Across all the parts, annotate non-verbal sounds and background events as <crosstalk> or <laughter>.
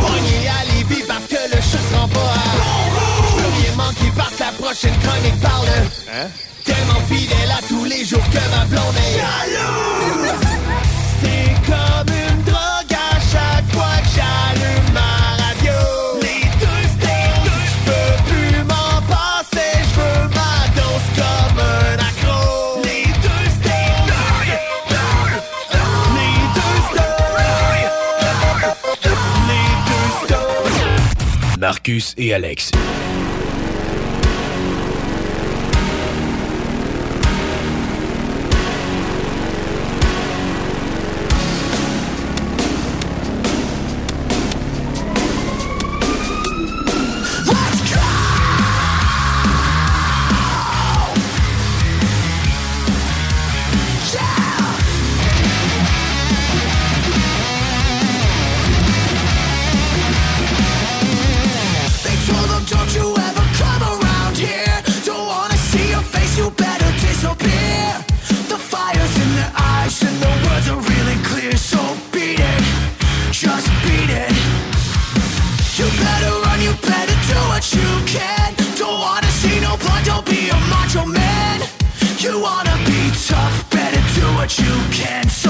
Pogné à Lévis parce que le show se rend pas à manquer parce que la prochaine chronique parle Hein? Tellement fidèle à tous les jours que ma blonde est jalouse C'est comme Marcus et Alex. but you can't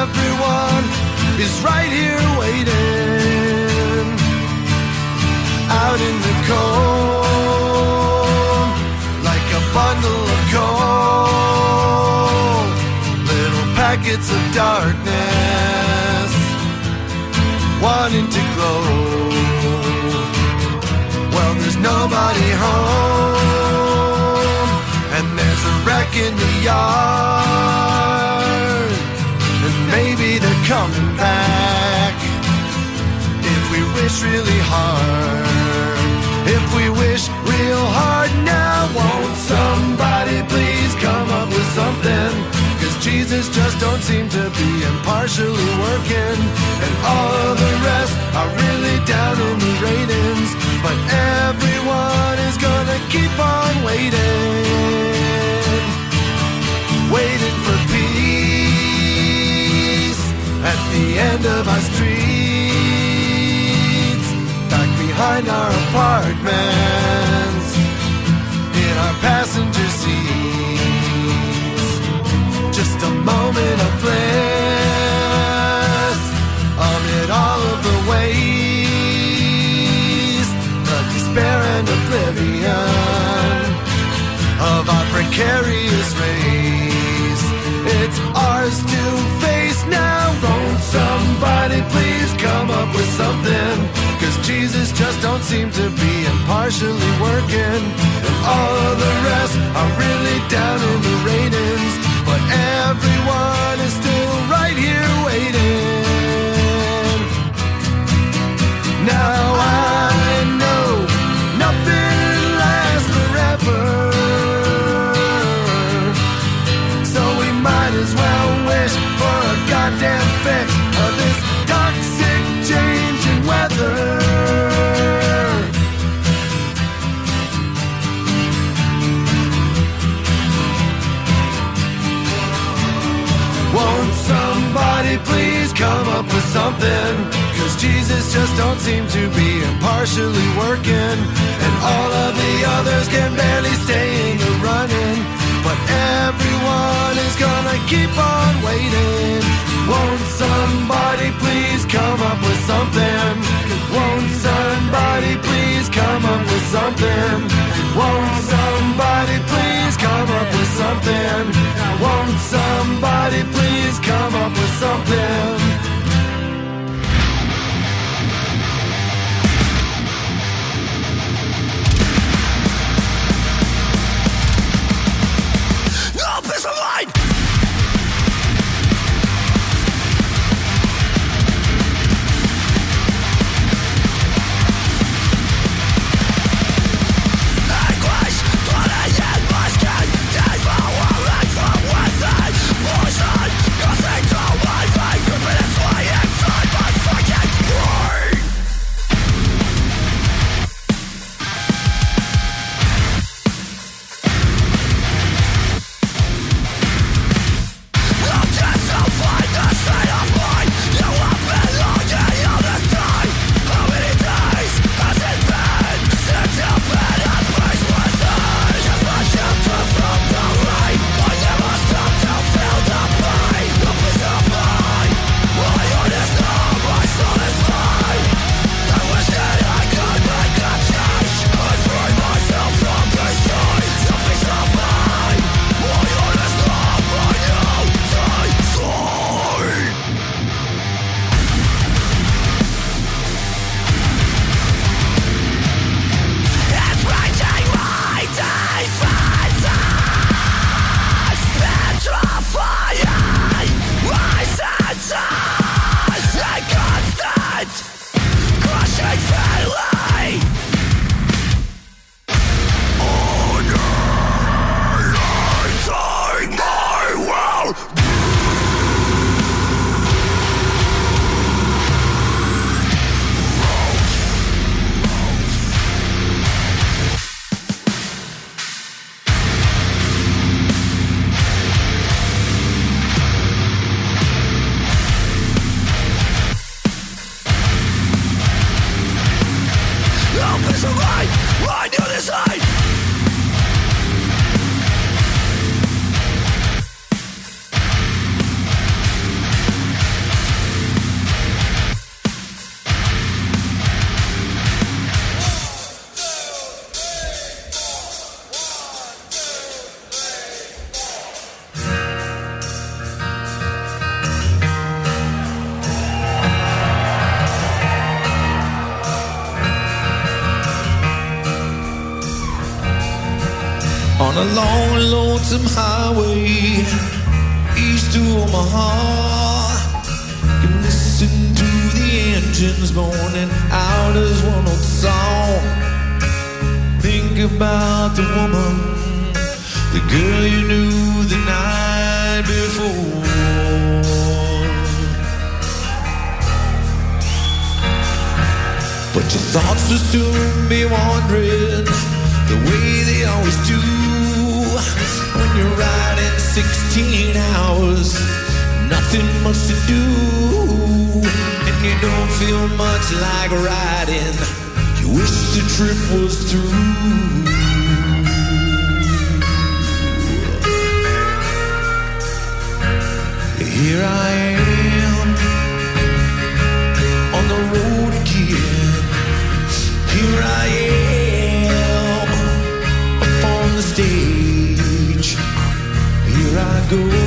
everyone is right here waiting. Out in the cold. Like a bundle of coal. Packets of darkness. Wanting to glow. Well, there's nobody home, and there's a wreck in the yard, and maybe they're coming back. If we wish really hard, if we wish real hard now, won't somebody please come up with something? Jesus just don't seem to be impartially working, and all of the rest are really down in the ratings. But everyone is gonna keep on waiting, waiting for peace at the end of our streets, back behind our apartments, in our passenger seats. Just a bliss amid all of the waste, the despair and oblivion of our precarious race. It's ours to face now. Won't somebody please come up with something? Cause Jesus just don't seem to be impartially working. And all of the rest are really down in the ratings. Goddamn of this toxic change in weather. Won't somebody please come up with something? Cause Jesus just don't seem to be impartially working. And all of the others can barely stay in the running. But everyone is gonna keep on waiting. Won't somebody please come up with something? Won't somebody please come up with something? Won't somebody please come up with something? Won't somebody please come up with something? the woman, the girl you knew the night before. But your thoughts will soon be wandering the way they always do when you're riding 16 hours. Nothing much to do, and you don't feel much like riding. You wish the trip was through. Here I am on the road again. Here I am the stage. Here I go.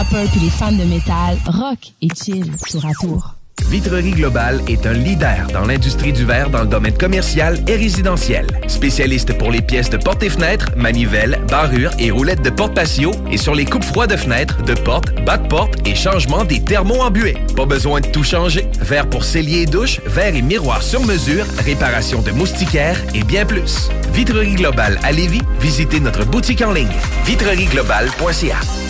rappeurs les fans de métal, rock et chill tour à tour. Vitrerie Global est un leader dans l'industrie du verre dans le domaine commercial et résidentiel. Spécialiste pour les pièces de portes et fenêtres, manivelles, barrures et roulettes de porte patio et sur les coupes froides de fenêtres, de portes, bas de portes et changement des thermos en. Pas besoin de tout changer. Verre pour cellier et douche, verre et miroir sur mesure, réparation de moustiquaires et bien plus. Vitrerie Global à Lévis, visitez notre boutique en ligne vitrerieglobale.ca.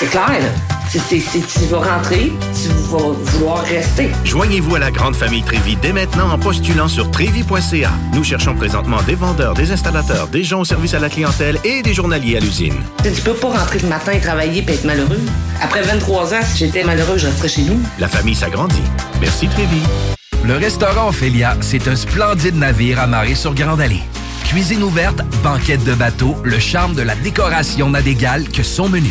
C'est clair, là. C'est- tu vas rentrer, tu vas vouloir rester. Joignez-vous à la grande famille Trévy dès maintenant en postulant sur trévy.ca. Nous cherchons présentement des vendeurs, des installateurs, des gens au service à la clientèle et des journaliers à l'usine. Tu peux pas rentrer le matin et travailler et être malheureux. Après 23 ans, si j'étais malheureux, je resterais chez nous. La famille s'agrandit. Merci Trévy. Le restaurant Ophélia, c'est un splendide navire amarré sur Grande Allée. Cuisine ouverte, banquette de bateau, le charme de la décoration n'a d'égal que son menu.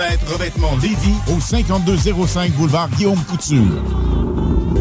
Fenêtres Revêtement Lévis au 5205 boulevard Guillaume Couture.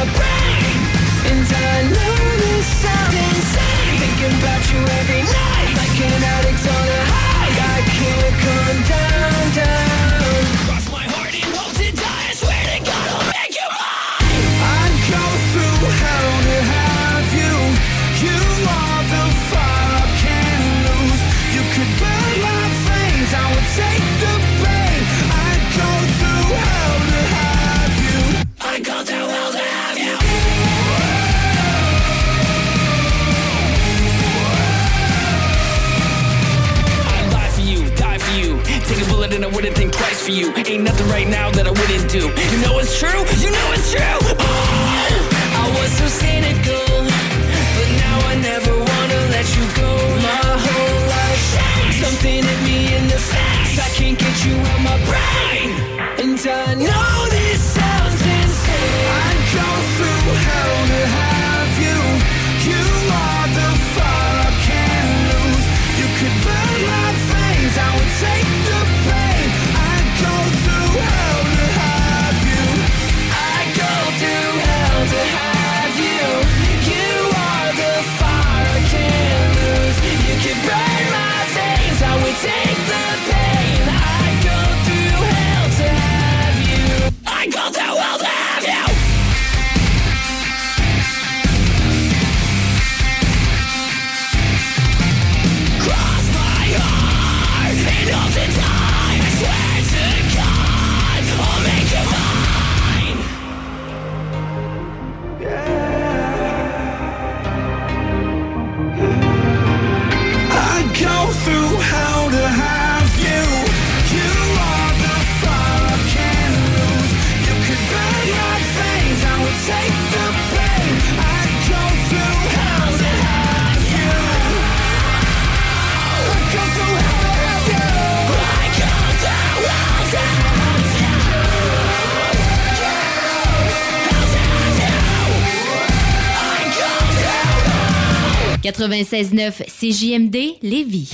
You out and I wouldn't think twice for you. Ain't nothing right now that I wouldn't do. You know it's true, you know it's true. Oh, I was so cynical, but now I never wanna let you go. My whole life, something hit me in the face. I can't get you out my brain, and I know that. will do, will do. 96-9, CJMD, Lévis.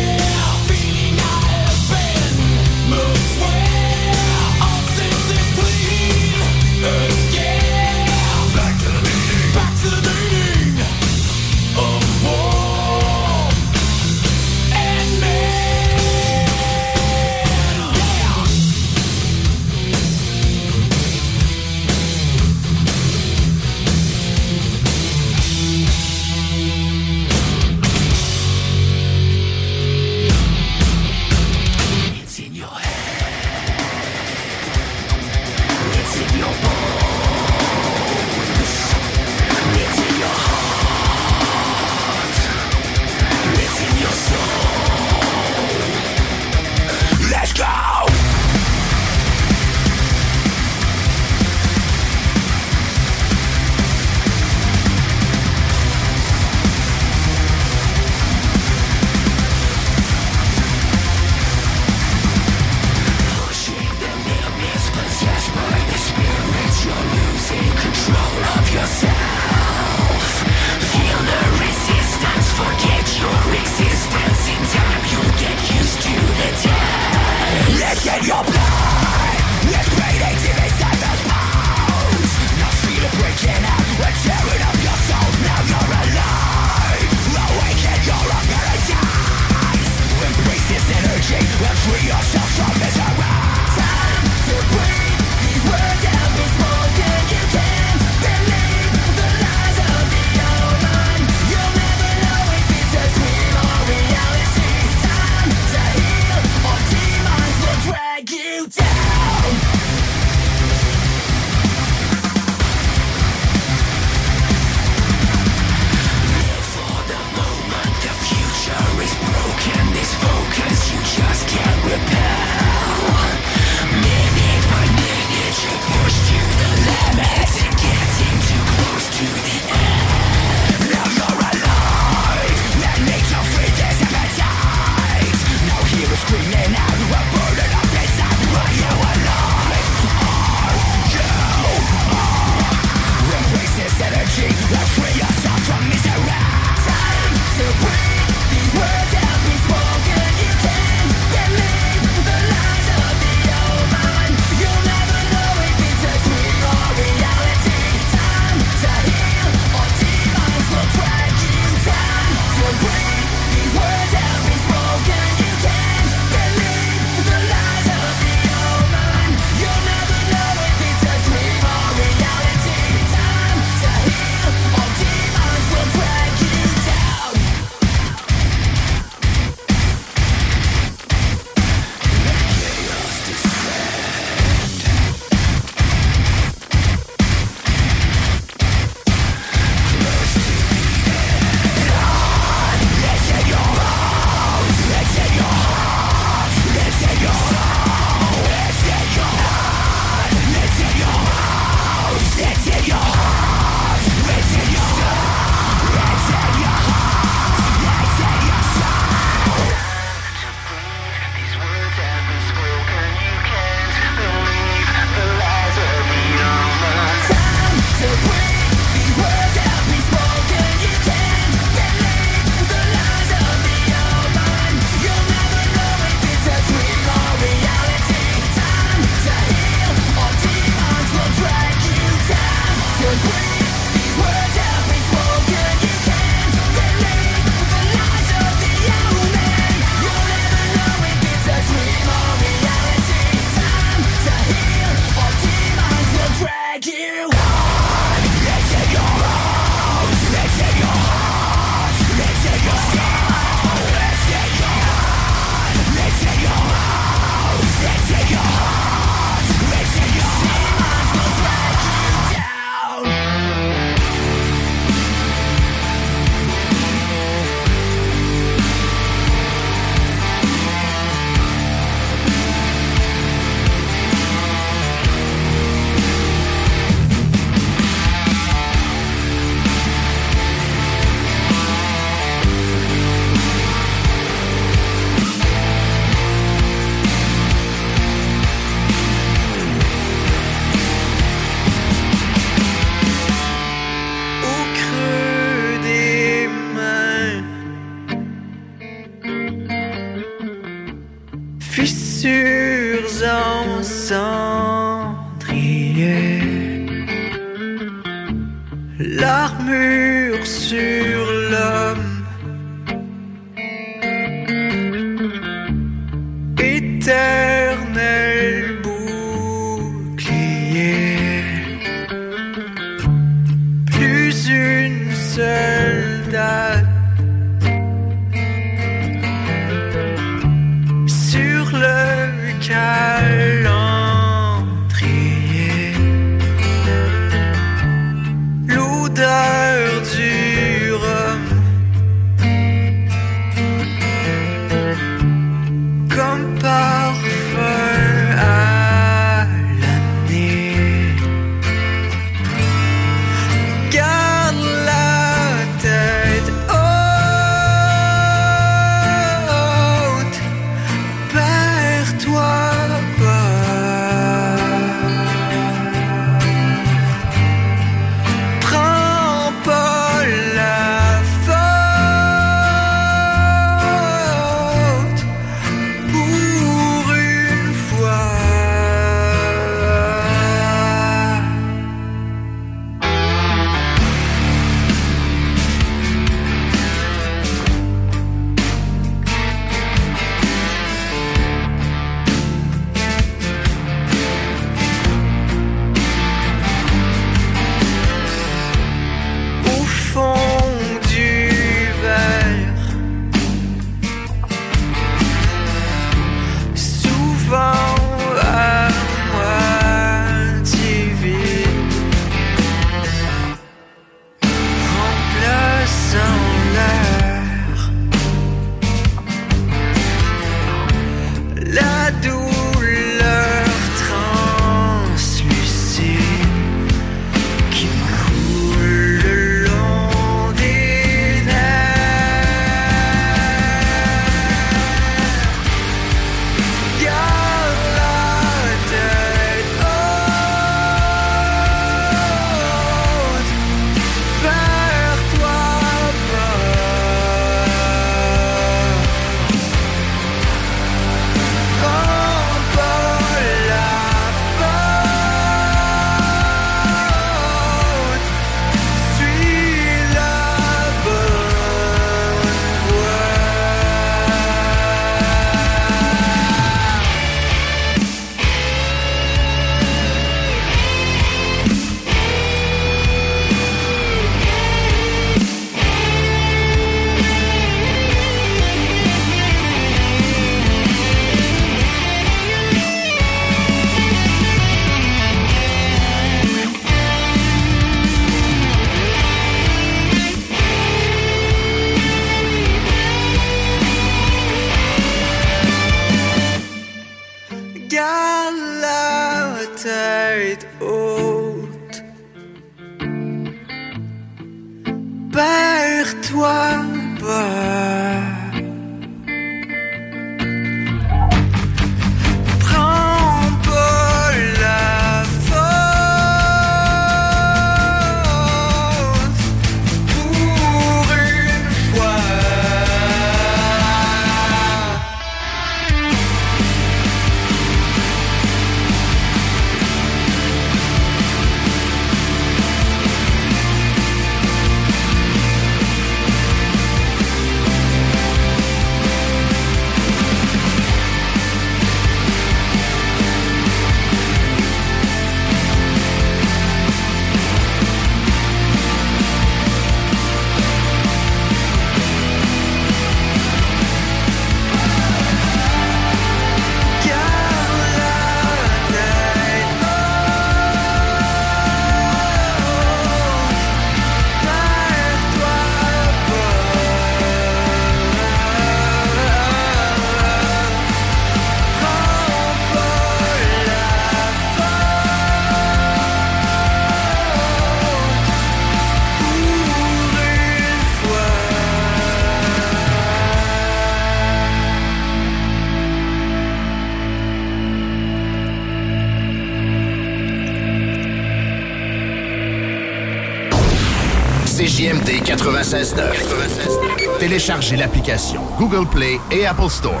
96.9. Téléchargez l'application Google Play et Apple Store.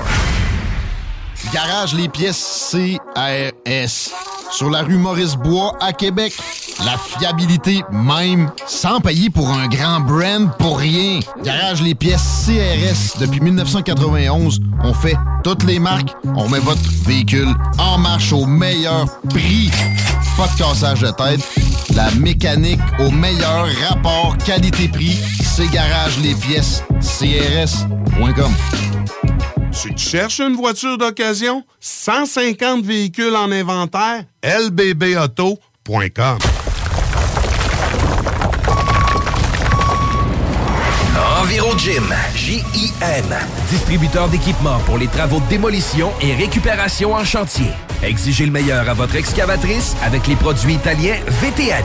Garage les pièces CRS. Sur la rue Maurice-Bois à Québec. la fiabilité même, sans payer pour un grand brand pour rien. Garage les pièces CRS depuis 1991. On fait toutes les marques. On met votre véhicule en marche au meilleur prix. Pas de cassage de tête. La mécanique au meilleur rapport qualité-prix. C'est Garage les pièces CRS.com. Tu te cherches une voiture d'occasion? 150 véhicules en inventaire? lbbauto.com EnviroGym, J-I-M, distributeur d'équipements pour les travaux de démolition et récupération en chantier. Exigez le meilleur à votre excavatrice avec les produits italiens VTN.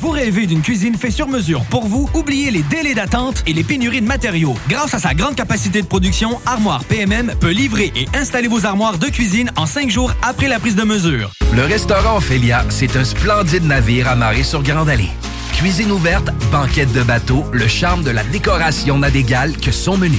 Vous rêvez d'une cuisine faite sur mesure pour vous? Oubliez les délais d'attente et les pénuries de matériaux. Grâce à sa grande capacité de production, Armoire PMM peut livrer et installer vos armoires de cuisine en cinq jours après la prise de mesure. Le restaurant Ophélia, c'est un splendide navire amarré sur Grande Allée. Cuisine ouverte, banquette de bateau, le charme de la décoration n'a d'égal que son menu.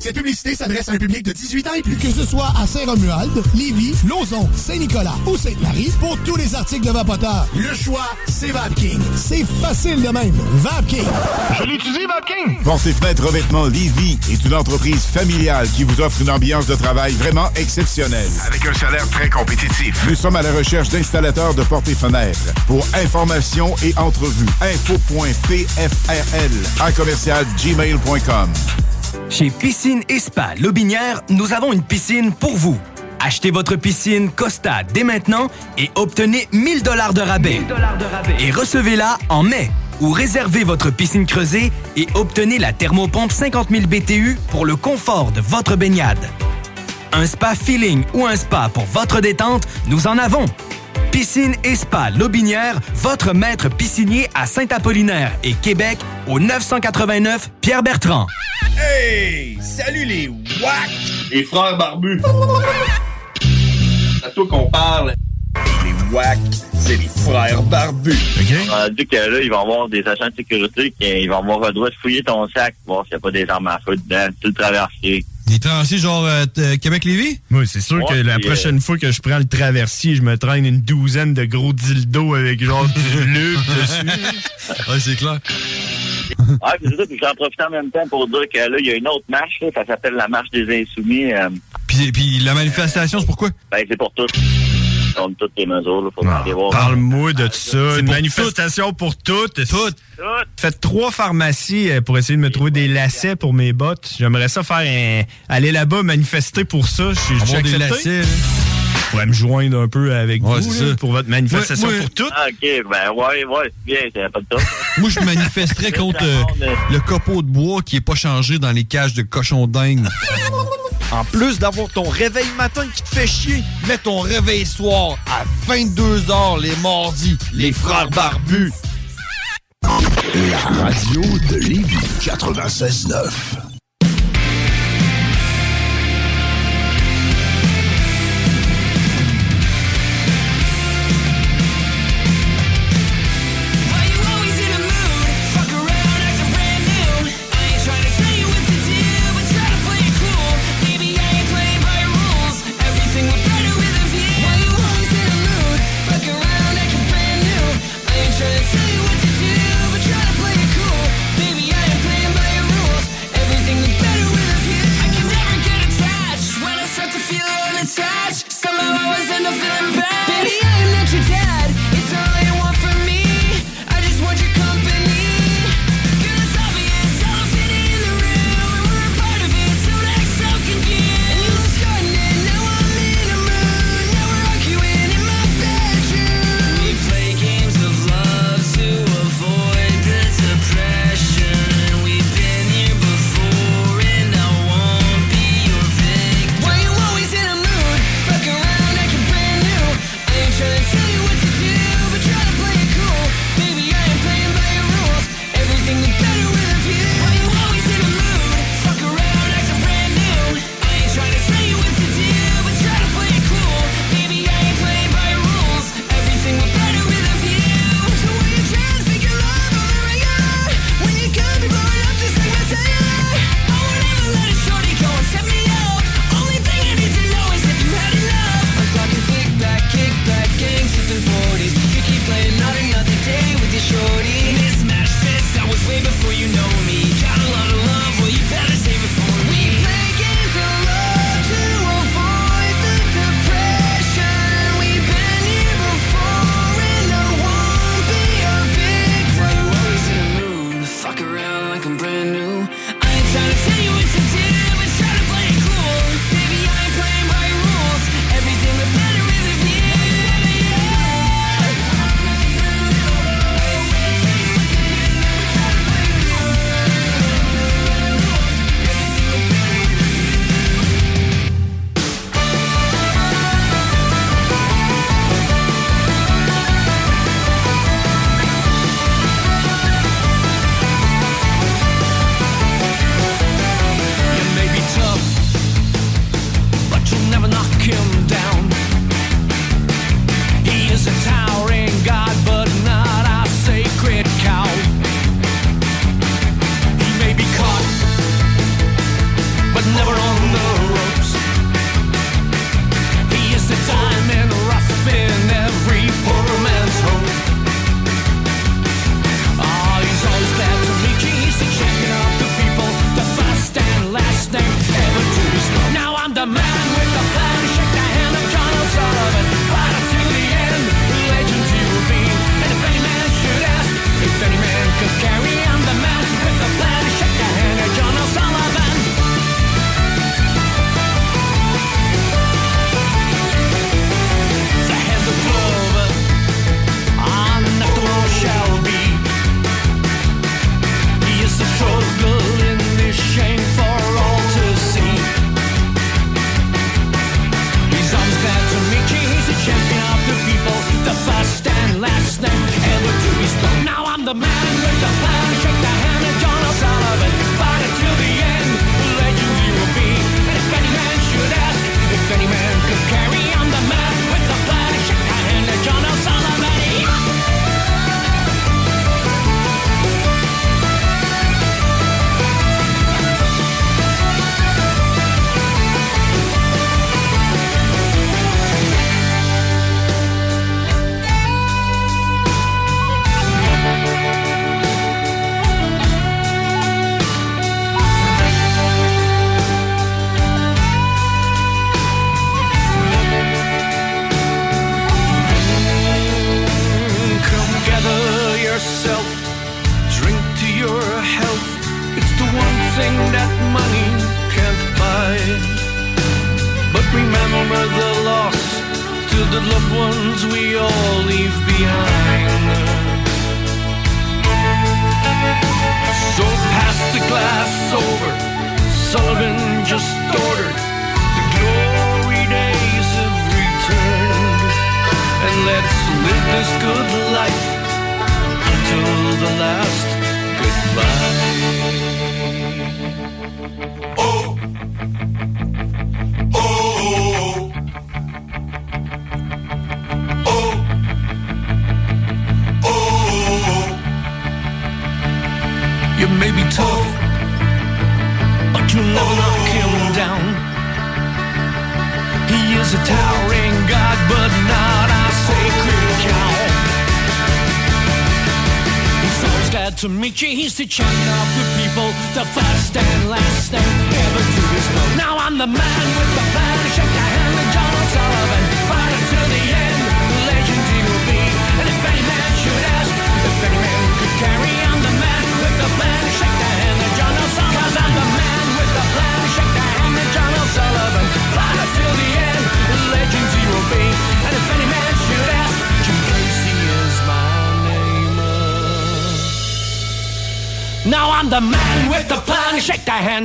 Cette publicité s'adresse à un public de 18 ans et plus. Que ce soit à Saint-Romuald, Lévis, Lauson, Saint-Nicolas ou Sainte-Marie, pour tous les articles de Vapoteur, le choix, c'est VapKing. C'est facile de même. VapKing. Je l'utilise, Vapking! Portes et fenêtres revêtement Lévis est une entreprise familiale qui vous offre une ambiance de travail vraiment exceptionnelle. Avec un salaire très compétitif. Nous sommes à la recherche d'installateurs de portes et fenêtres. Pour information et entrevue, info.pfrl à commercial gmail.com. Chez Piscine et Spa Lobinière, nous avons une piscine pour vous. Achetez votre piscine Costa dès maintenant et obtenez 1000 dollars de rabais. Et recevez-la en mai. Ou réservez votre piscine creusée et obtenez la thermopompe 50 000 BTU pour le confort de votre baignade. Un spa feeling ou un spa pour votre détente, nous en avons. Piscine et Spa Lobinière, votre maître piscinier à Saint-Apollinaire et Québec au 989 Pierre-Bertrand. Hey! Salut les WAC! Les frères barbus! C'est à toi qu'on parle. Les WAC, c'est les frères barbus. On a dit que là, ils vont avoir des agents de sécurité qui vont avoir le droit de fouiller ton sac, voir s'il n'y a pas des armes à feu dedans, tout le traversier. Des traversiers genre euh, t- Québec-Lévis? Oui, c'est sûr Ouais, que la prochaine euh, fois que je prends le traversier, je me traîne une douzaine de gros dildos avec genre du <laughs> lube dessus. Ouais, c'est clair. Ouais, puis c'est ça, puis j'en profite en même temps pour dire que là, il y a une autre marche, là, ça s'appelle la marche des insoumis. euh, Puis, puis la manifestation, c'est pourquoi? ben, c'est pour tout. Ah, parle-moi de ça. Une manifestation pour toutes. Toutes. Faites trois pharmacies euh, pour essayer de me trouver des lacets pour mes bottes. J'aimerais ça faire un... aller là-bas manifester pour ça. Je suis des lacets. Je pourrais me joindre un peu avec vous pour votre manifestation pour toutes. Ah, OK, ben ouais, ouais, bien, c'est pas de tout. <laughs> moi, je manifesterais contre euh, le copeau de bois qui est pas changé dans les cages de cochons dingues. <laughs> En plus d'avoir ton réveil matin qui te fait chier, mets ton réveil soir à 22h les mardis, les frères barbus. La radio de Lévis 96.9.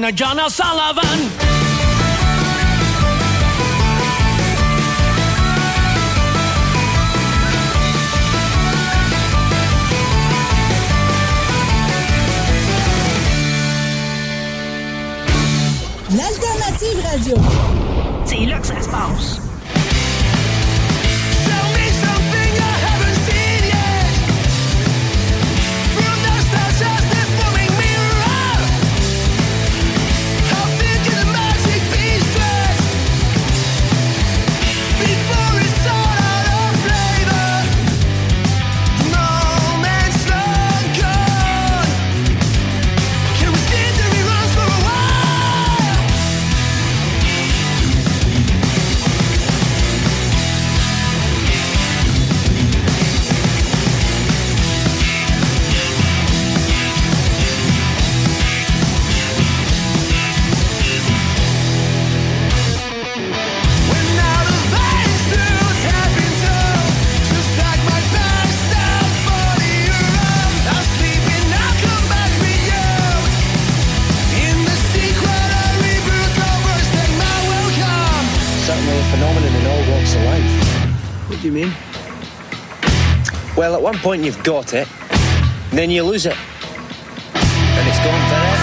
Regina Sullivan. Do you mean? Well, at one point you've got it, then you lose it, and it's gone forever.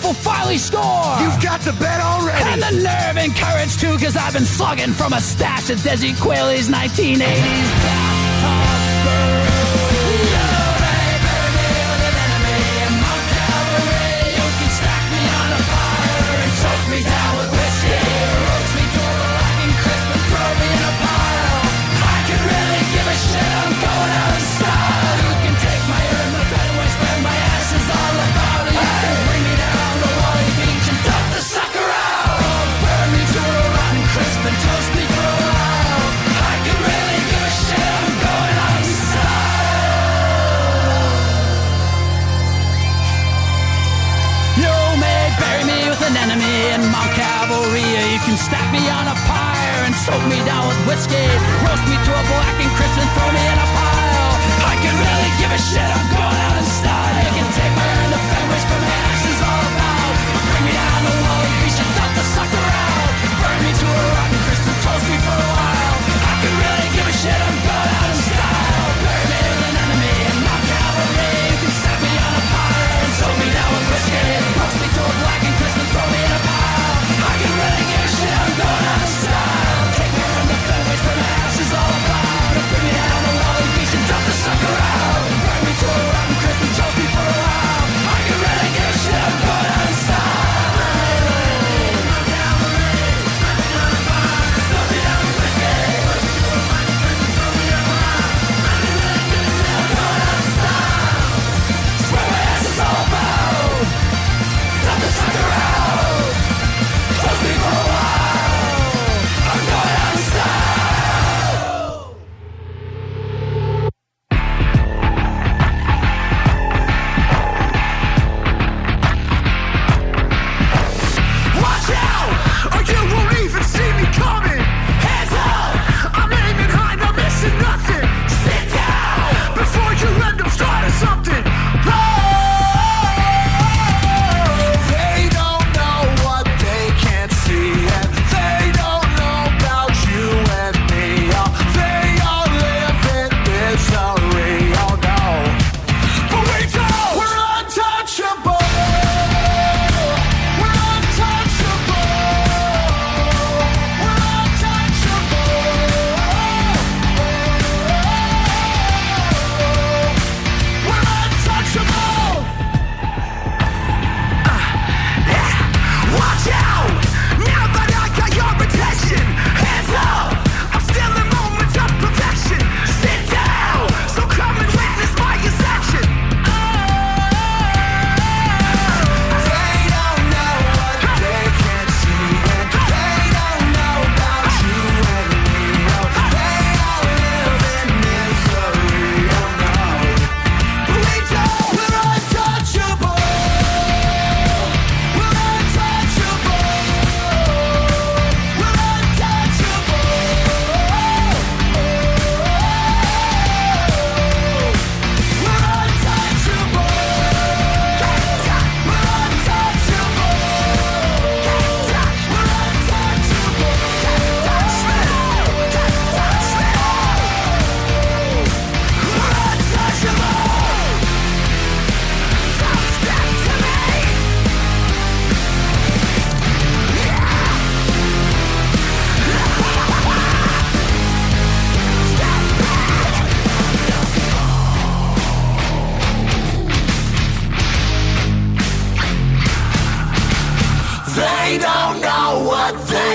Jeff will finally score. You've got the bet already. And the nerve and courage, too, because I've been slugging from a stash of Desi Quayle's 1980s.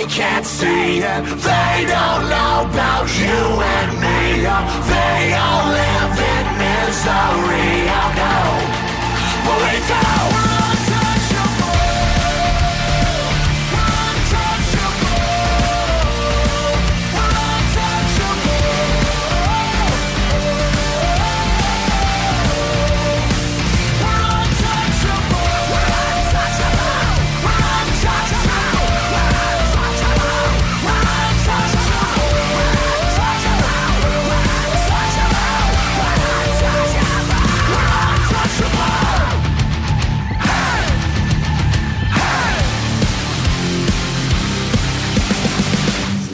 Can't see it, they don't know about you and me. They all live in misery, I we go.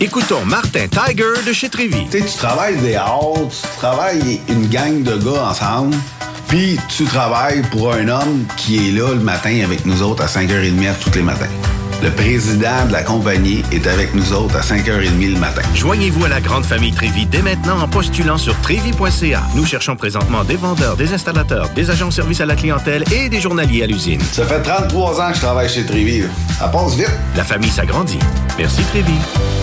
Écoutons Martin Tiger de chez Trévy. Tu sais, tu travailles des heures, tu travailles une gang de gars ensemble, puis tu travailles pour un homme qui est là le matin avec nous autres à 5h30 tous les matins. Le président de la compagnie est avec nous autres à 5h30 le matin. Joignez-vous à la grande famille Trévi dès maintenant en postulant sur trévi.ca. Nous cherchons présentement des vendeurs, des installateurs, des agents de service à la clientèle et des journaliers à l'usine. Ça fait 33 ans que je travaille chez Trévi. Ça passe vite. La famille s'agrandit. Merci Trévi.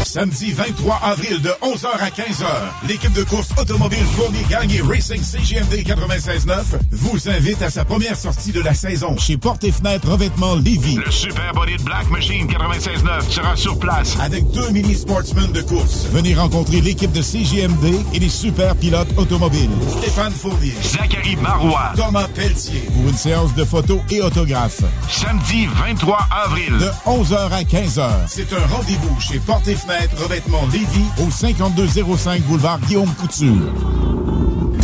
Samedi 23 avril de 11h à 15h, l'équipe de course automobile Fournier Gang et Racing CGMD 96.9 vous invite à sa première sortie de la saison chez Porte et Fenêtre Revêtement Lévis. Le Super Body de Black Machine 96.9 sera sur place. Avec deux mini sportsmen de course. Venez rencontrer l'équipe de CGMD et les super pilotes automobiles. Stéphane Fournier. Zachary Marois. Thomas Pelletier. Pour une séance de photos et autographes. Samedi 23 avril. De 11h à 15h. C'est un rendez-vous chez Porte et Fenêtre Revêtement Lévis au 5205 boulevard Guillaume Couture.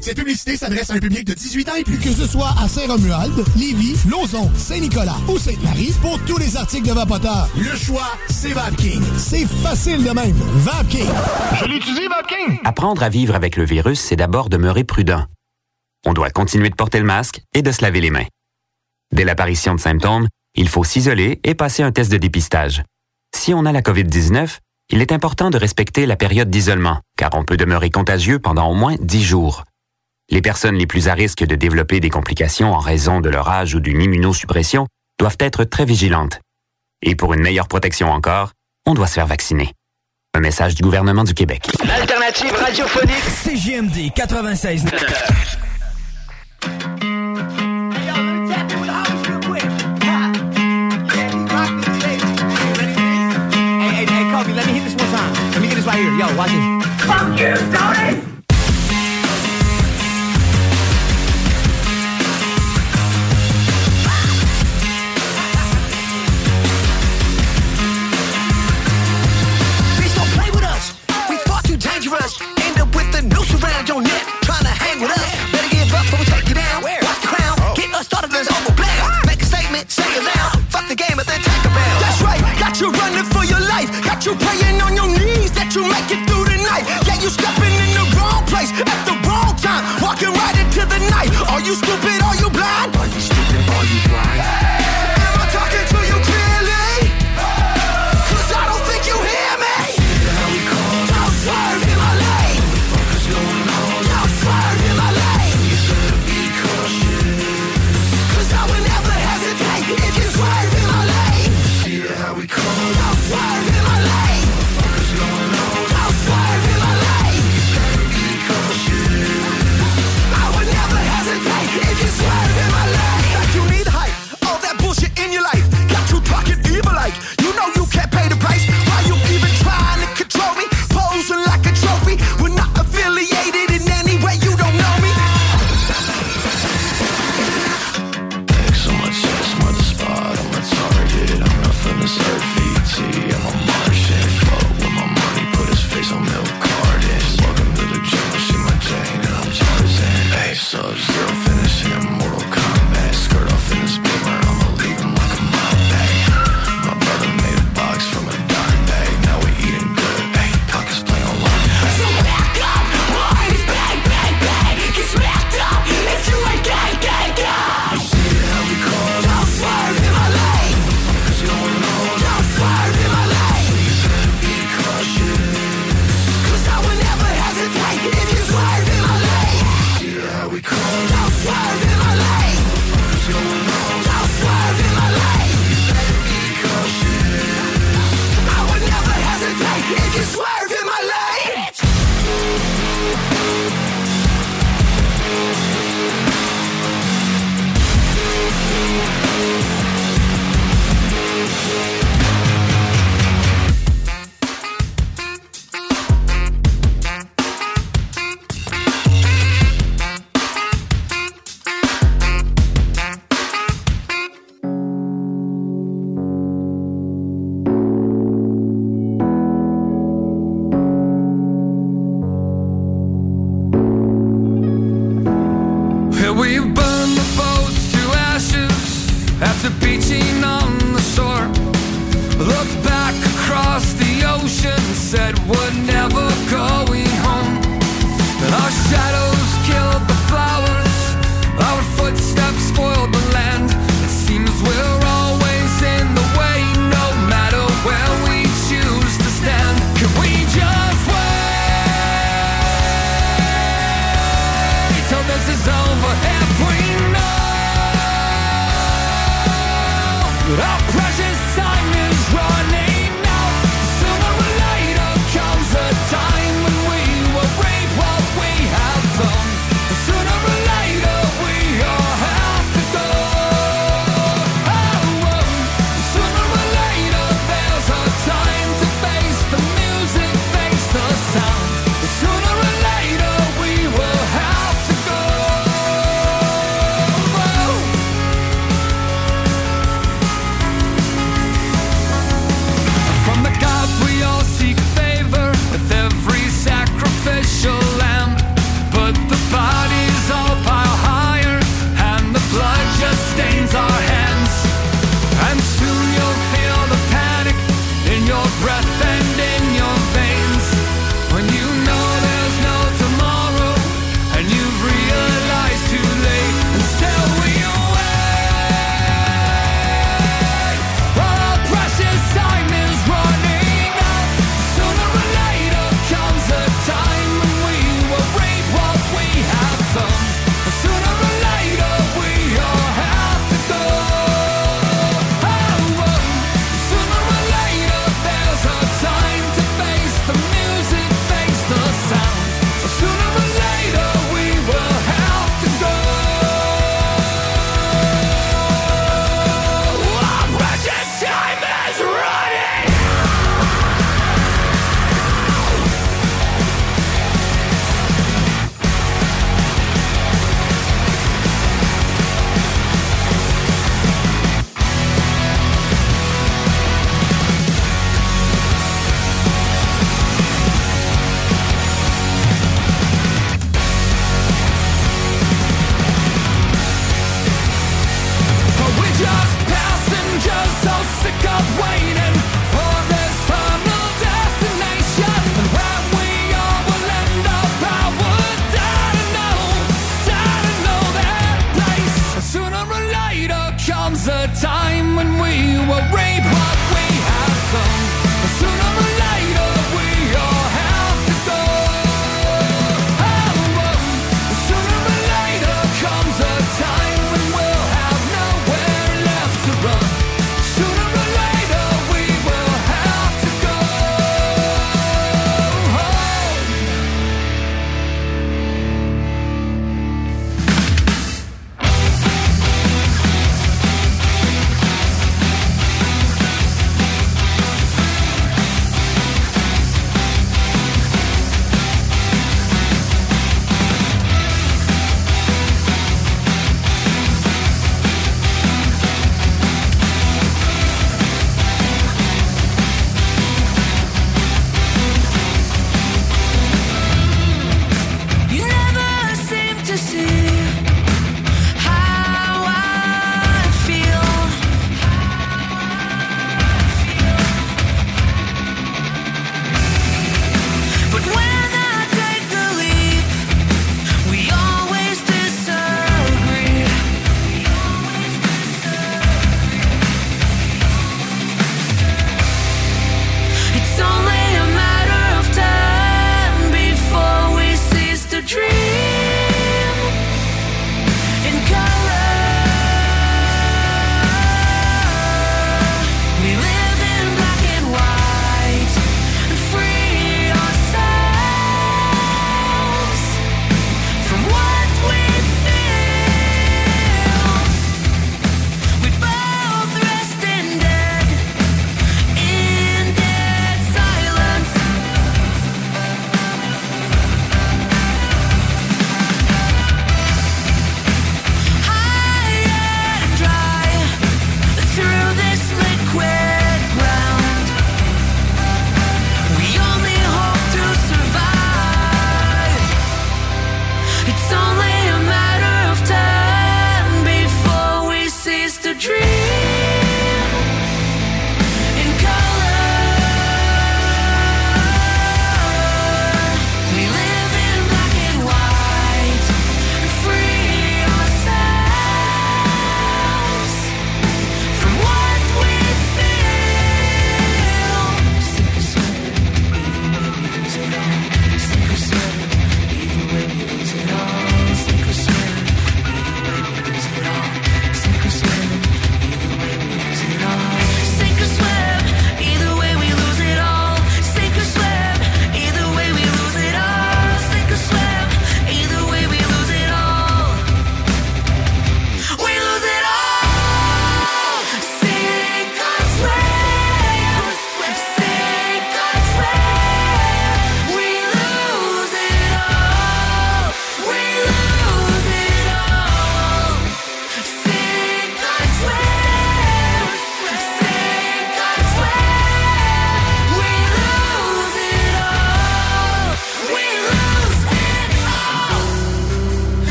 Cette publicité s'adresse à un public de 18 ans et plus. Que ce soit à Saint-Romuald, Lévis, Lauson, Saint-Nicolas ou Sainte-Marie, pour tous les articles de Vapoteur, le choix, c'est VapKing. C'est facile de même. VapKing. Je l'utilise, VapKing. Apprendre à vivre avec le virus, c'est d'abord demeurer prudent. On doit continuer de porter le masque et de se laver les mains. Dès l'apparition de symptômes, il faut s'isoler et passer un test de dépistage. Si on a la COVID-19, il est important de respecter la période d'isolement, car on peut demeurer contagieux pendant au moins 10 jours. Les personnes les plus à risque de développer des complications en raison de leur âge ou d'une immunosuppression doivent être très vigilantes. Et pour une meilleure protection encore, on doit se faire vacciner. Un message du gouvernement du Québec. L'alternative radiophonique CGMD 96. Hey, hey, hey, Kobe, let me hit this one time. Let me get this right here. Yo, watch this. Fuck you, Tony! noose around your neck, trying to hang with us. Better give up or we take you down. Watch the crown, oh. get us started, let's over black. Make a statement, say it loud. Fuck the game, and then take a bound. That's right, got you running for your life. Got you praying on your knees that you make it through the night. Yeah, you stepping in the wrong place at the wrong time. Walking right into the night. Are you stupid? Are you blind? Are you stupid? Are you blind? Hey! Don't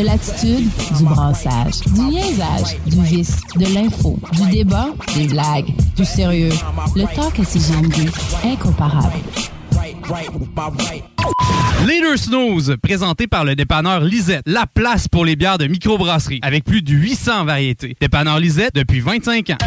De l'attitude, du brassage, du niaisage, du vice, de l'info, du débat, des blagues, du sérieux. Le talk à CGMD, incomparable. Leader Snooze, présenté par le dépanneur Lisette, la place pour les bières de microbrasserie, avec plus de 800 variétés. Dépanneur Lisette depuis 25 ans.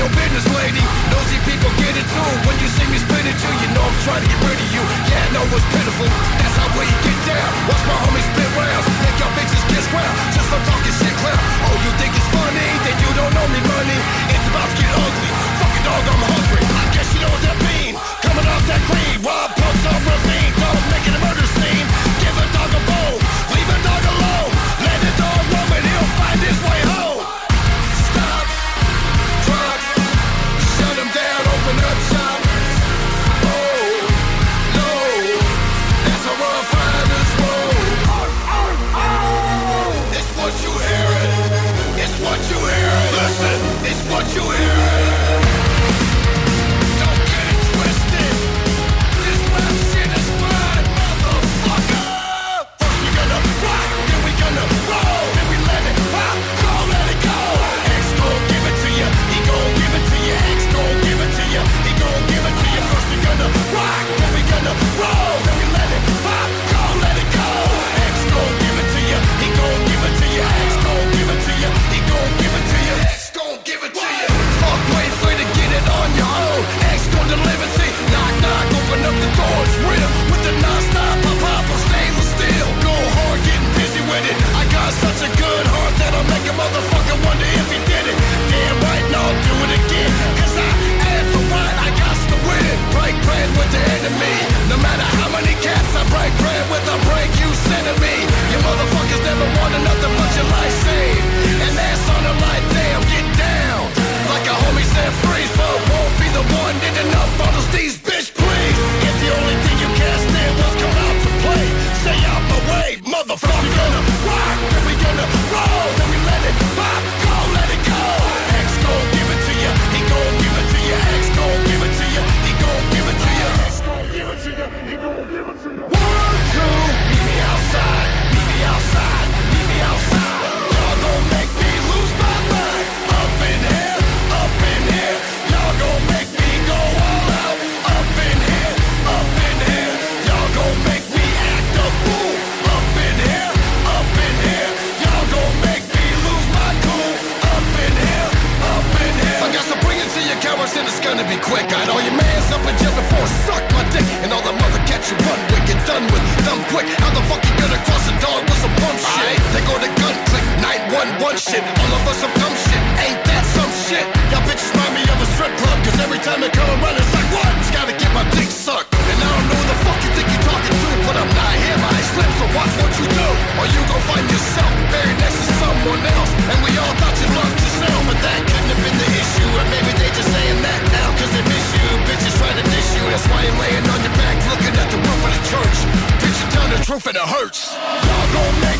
Your business, lady. Nosy people get it too. When you see me spit at you, you know I'm trying to get rid of you. Yeah, I know it's pitiful. That's how we get down. Watch my homies spit rounds. Make your bitches kiss ground. Just for talking shit clown. Oh, you think it's funny? Then you don't know me, money. It's about to get ugly. Fucking dog, I'm hungry. I guess you know what that mean. Coming off that green. Rob pumps on ravine. Don't make it a murder scene. Give a dog a bone. Leave a dog alone. you hear it? Got such a good heart that I'll make a motherfucker wonder if he did it. Damn right, and I'll do it again. Cause I am for what I got to win. Break bread with the enemy. No matter how many cats I break bread with, I break you sending me. You motherfuckers never wanted nothing but your life saved. And that's on the light, damn, get down. Like a homie said, freeze, but won't be the one. Did enough bottles, these bitch, please. If the only thing you can't stand was come out to play, stay out my way, motherfucker. We gonna rock, then we gonna roll, then we let it pop, go, let it go. X gon' give it to you, he gon' give it to you. X gon' give it to you, he gon' give it to you. X gon' give it to you, he gon' give it to you. One, two, meet me outside, meet me outside, be quick. Got all your mans up in jail before suck my dick. And all the mother cats you run with, get done with. Dumb quick. How the fuck you gonna cross a dog with some bum shit? They go to gun click, 911 shit. All of us some dumb shit. Ain't that some shit? Y'all bitches remind me of a strip club. Cause every time they come around, it's like, what? Just gotta get my dick sucked. And I don't know who the fuck you think you're talking to. But I'm not here, my eyes slip, so watch what you do. Or you gon' find yourself buried next to someone else. And we all thought you loved yourself, but that couldn't have been the issue. And maybe they just saying that cause they miss you. Bitches try to dish you. That's why you're laying on your back, looking at the roof of the church. Bitch, you tell the truth and it hurts. Y'all gon' make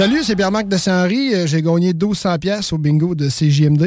Salut, c'est Pierre-Marc de Saint-Henri. Euh, J'ai gagné 1200 pièces au bingo de CJMD.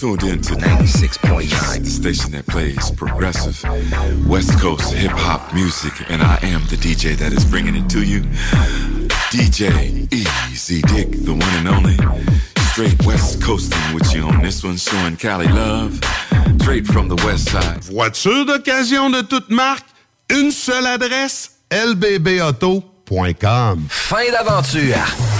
Tuned in to 96.9, the station that plays progressive West Coast hip hop music, and I am the DJ that is bringing it to you. DJ Easy Dick, the one and only. Straight West Coasting with you on this one, showing Cali love. Straight from the West Side. Voiture d'occasion de toute marque, une seule adresse, lbbauto.com. Fin d'aventure!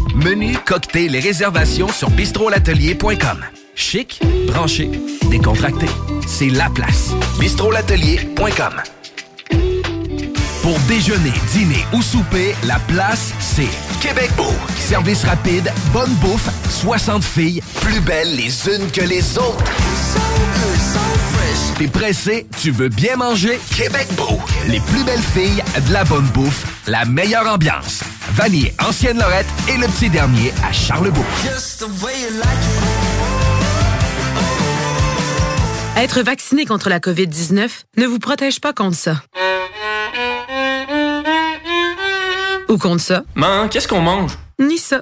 Menu, cocktail et réservations sur bistrolatelier.com. Chic, branché, décontracté. C'est la place. bistrolatelier.com. Pour déjeuner, dîner ou souper, la place, c'est Québec Beau. Service rapide, bonne bouffe, 60 filles, plus belles les unes que les autres. T'es pressé, tu veux bien manger? Québec Beau. Les plus belles filles, de la bonne bouffe, la meilleure ambiance. Vanier, Ancienne Lorette et le petit dernier à Charlebourg. Être vacciné contre la COVID-19 ne vous protège pas contre ça. Ou contre ça. Mais qu'est-ce qu'on mange? Ni ça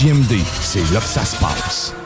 JMD, c'est là que ça se passe.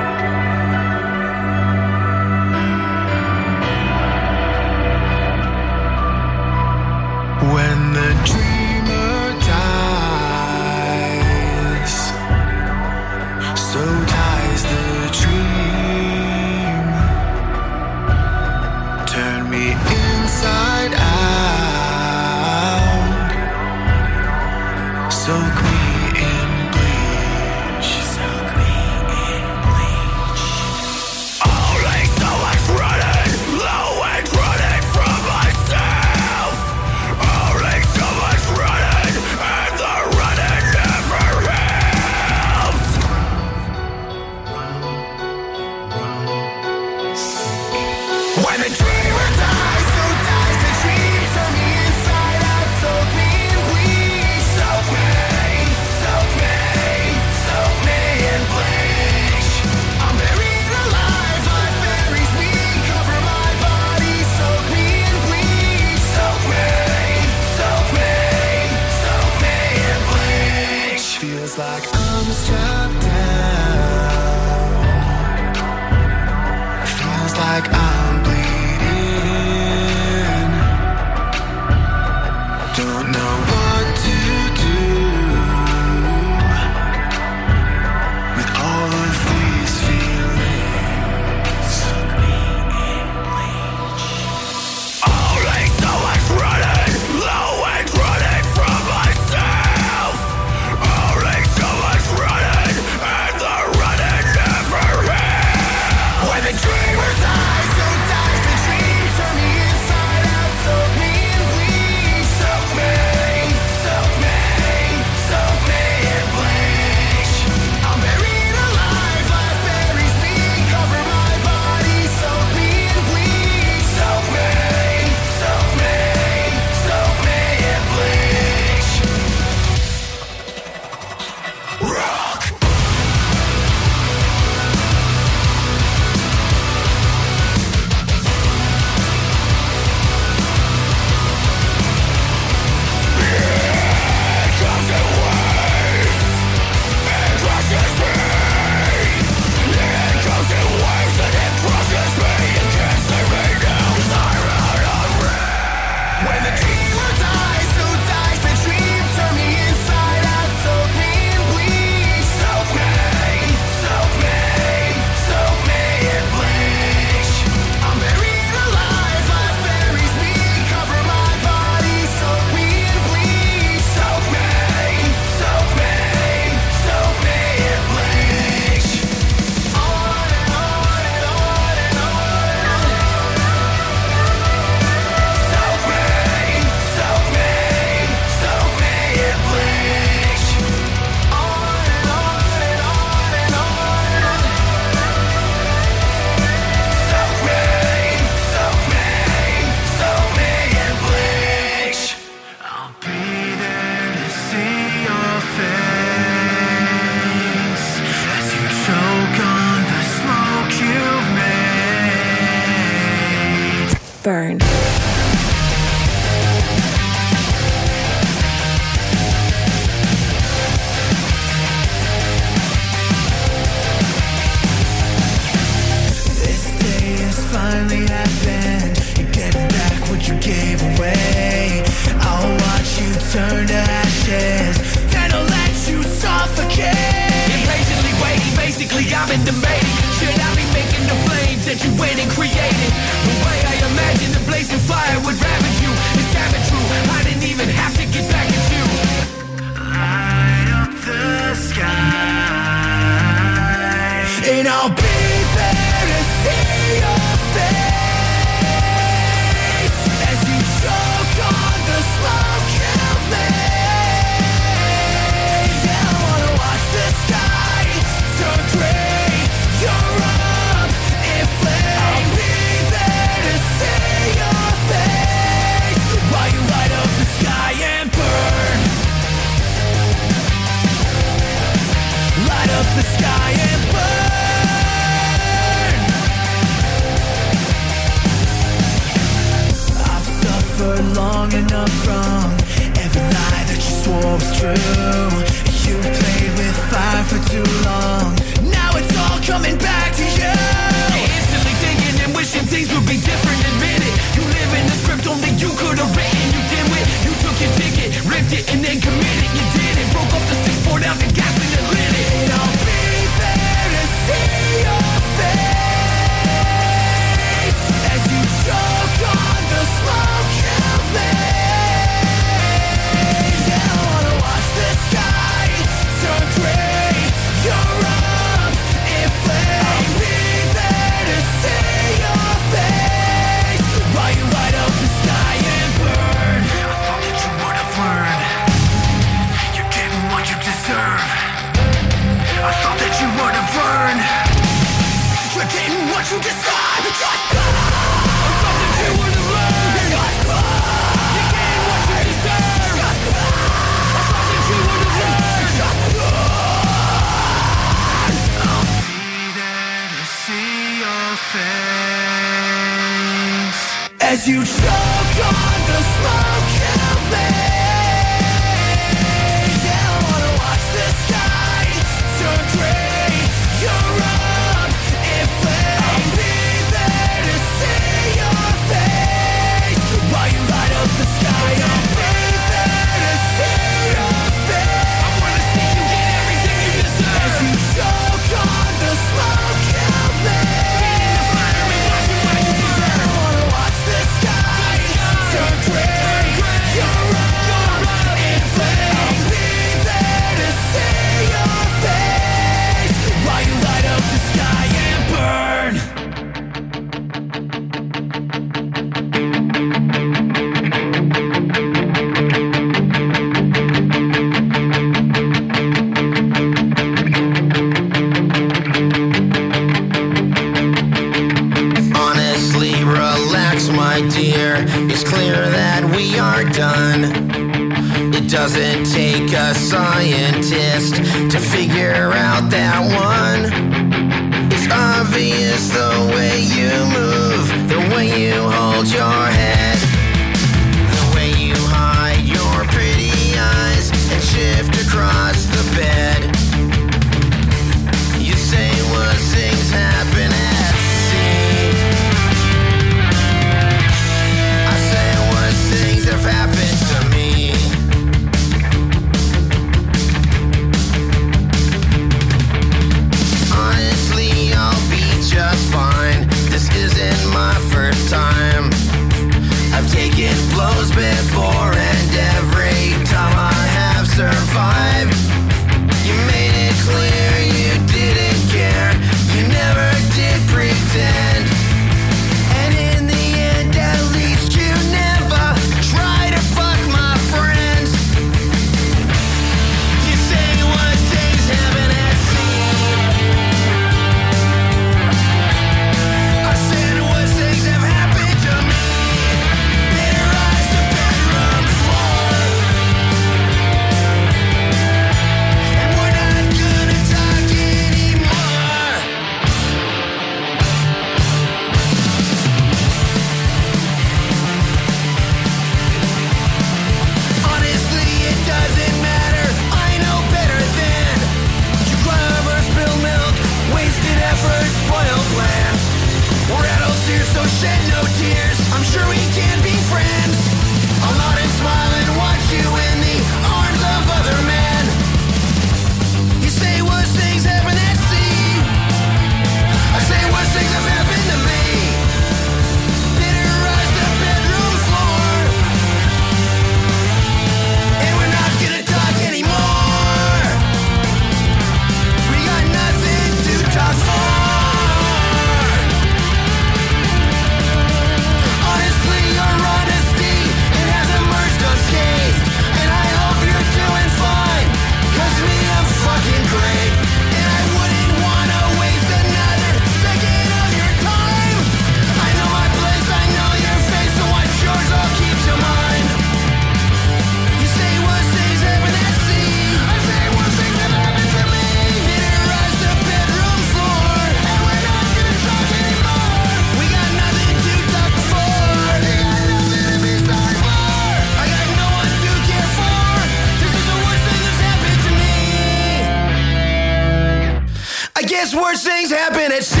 Guess worse things happen at sea.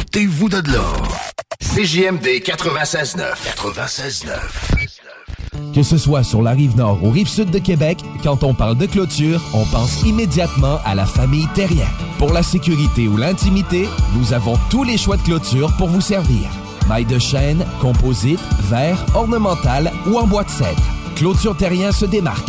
Ôtez-vous de là. CJMD 96.9. 96.9. Que ce soit sur la rive nord ou rive sud de Québec, quand on parle de clôture, on pense immédiatement à la famille Terrien. Pour la sécurité ou l'intimité, nous avons tous les choix de clôture pour vous servir. Maille de chêne, composite, verre, ornemental ou en bois de cèdre. Clôture Terrien se démarque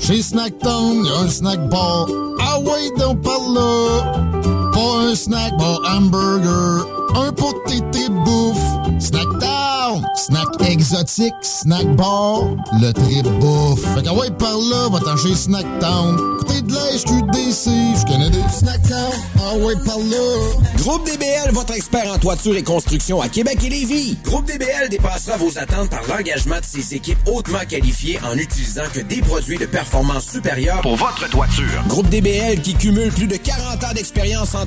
Chez Snacktown, y a un snack bar. Ah ouais, donc par là. Pas un snack bar hamburger. Un pot de tété bouffe. Snacktown. Snack exotique. Snack bar. Le trip bouffe. Fait que ouais, par là, va-t'en chez Snacktown. Côté de la SQDC. Je connais des Snacktown. Ah ouais, par là. Groupe DBL, votre expert en toiture et construction à Québec et Lévis. Groupe DBL dépassera vos attentes par l'engagement de ses équipes hautement qualifiées en utilisant que des produits de performance supérieure Pour votre toiture. Groupe DBL qui cumule plus de 40 ans d'expérience en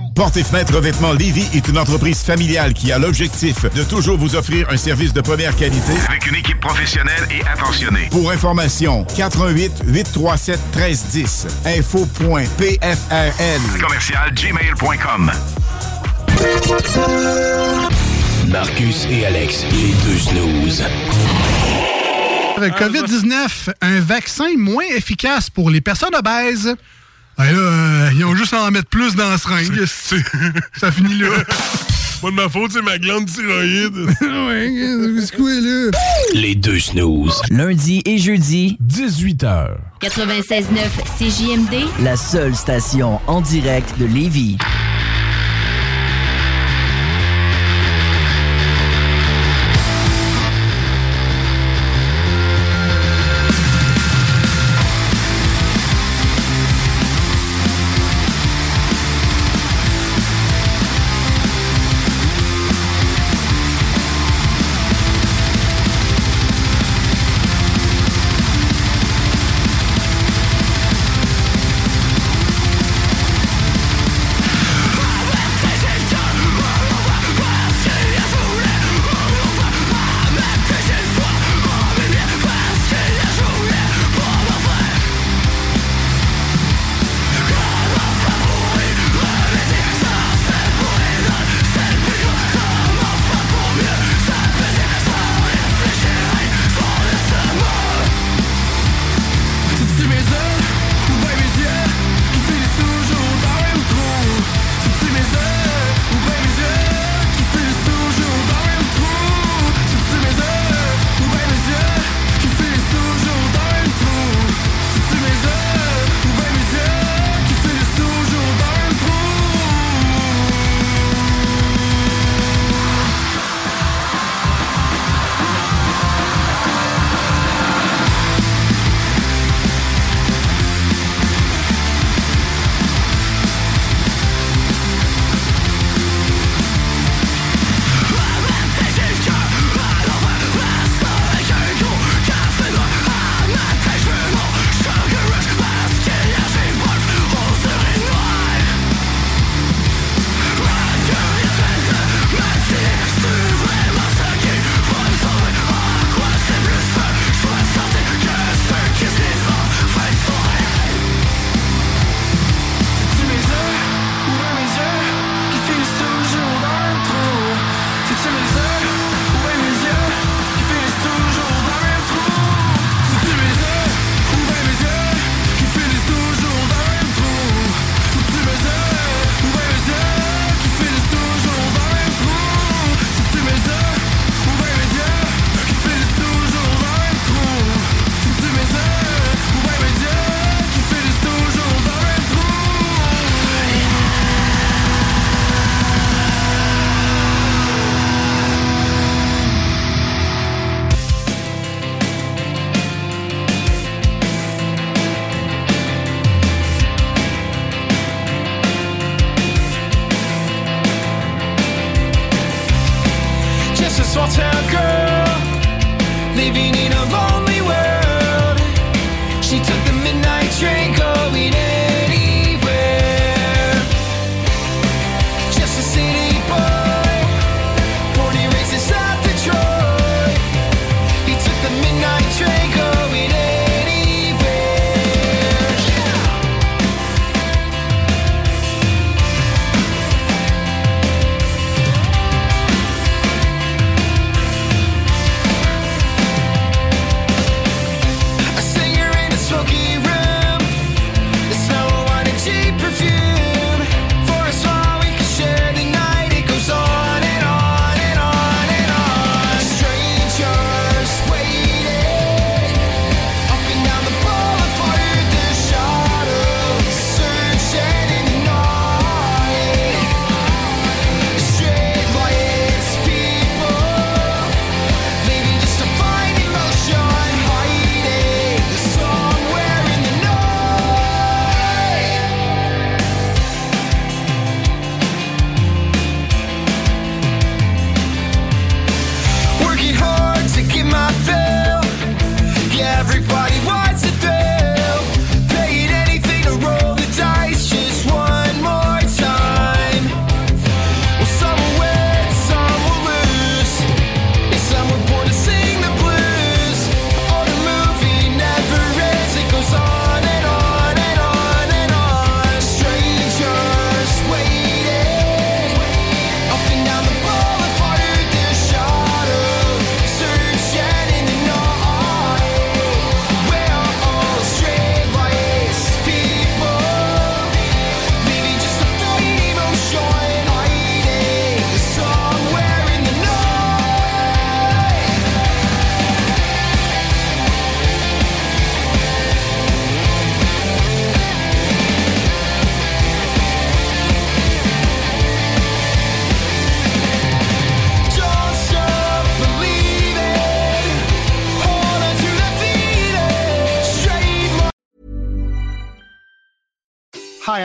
Porte et fenêtre revêtement Lévy est une entreprise familiale qui a l'objectif de toujours vous offrir un service de première qualité Avec une équipe professionnelle et attentionnée. Pour information, 88 837 1310 info.pfrl Commercial gmail.com. Marcus et Alex, les deux snooze. COVID-19, un vaccin moins efficace pour les personnes obèses. Ben là, euh, ils ont juste à en mettre plus dans la seringue. Ça finit là. Pas de ma faute, c'est ma glande thyroïde. <laughs> ouais, c'est quoi là? Les deux snooze. Lundi et jeudi, 18h. 96.9 CJMD, la seule station en direct de Lévis.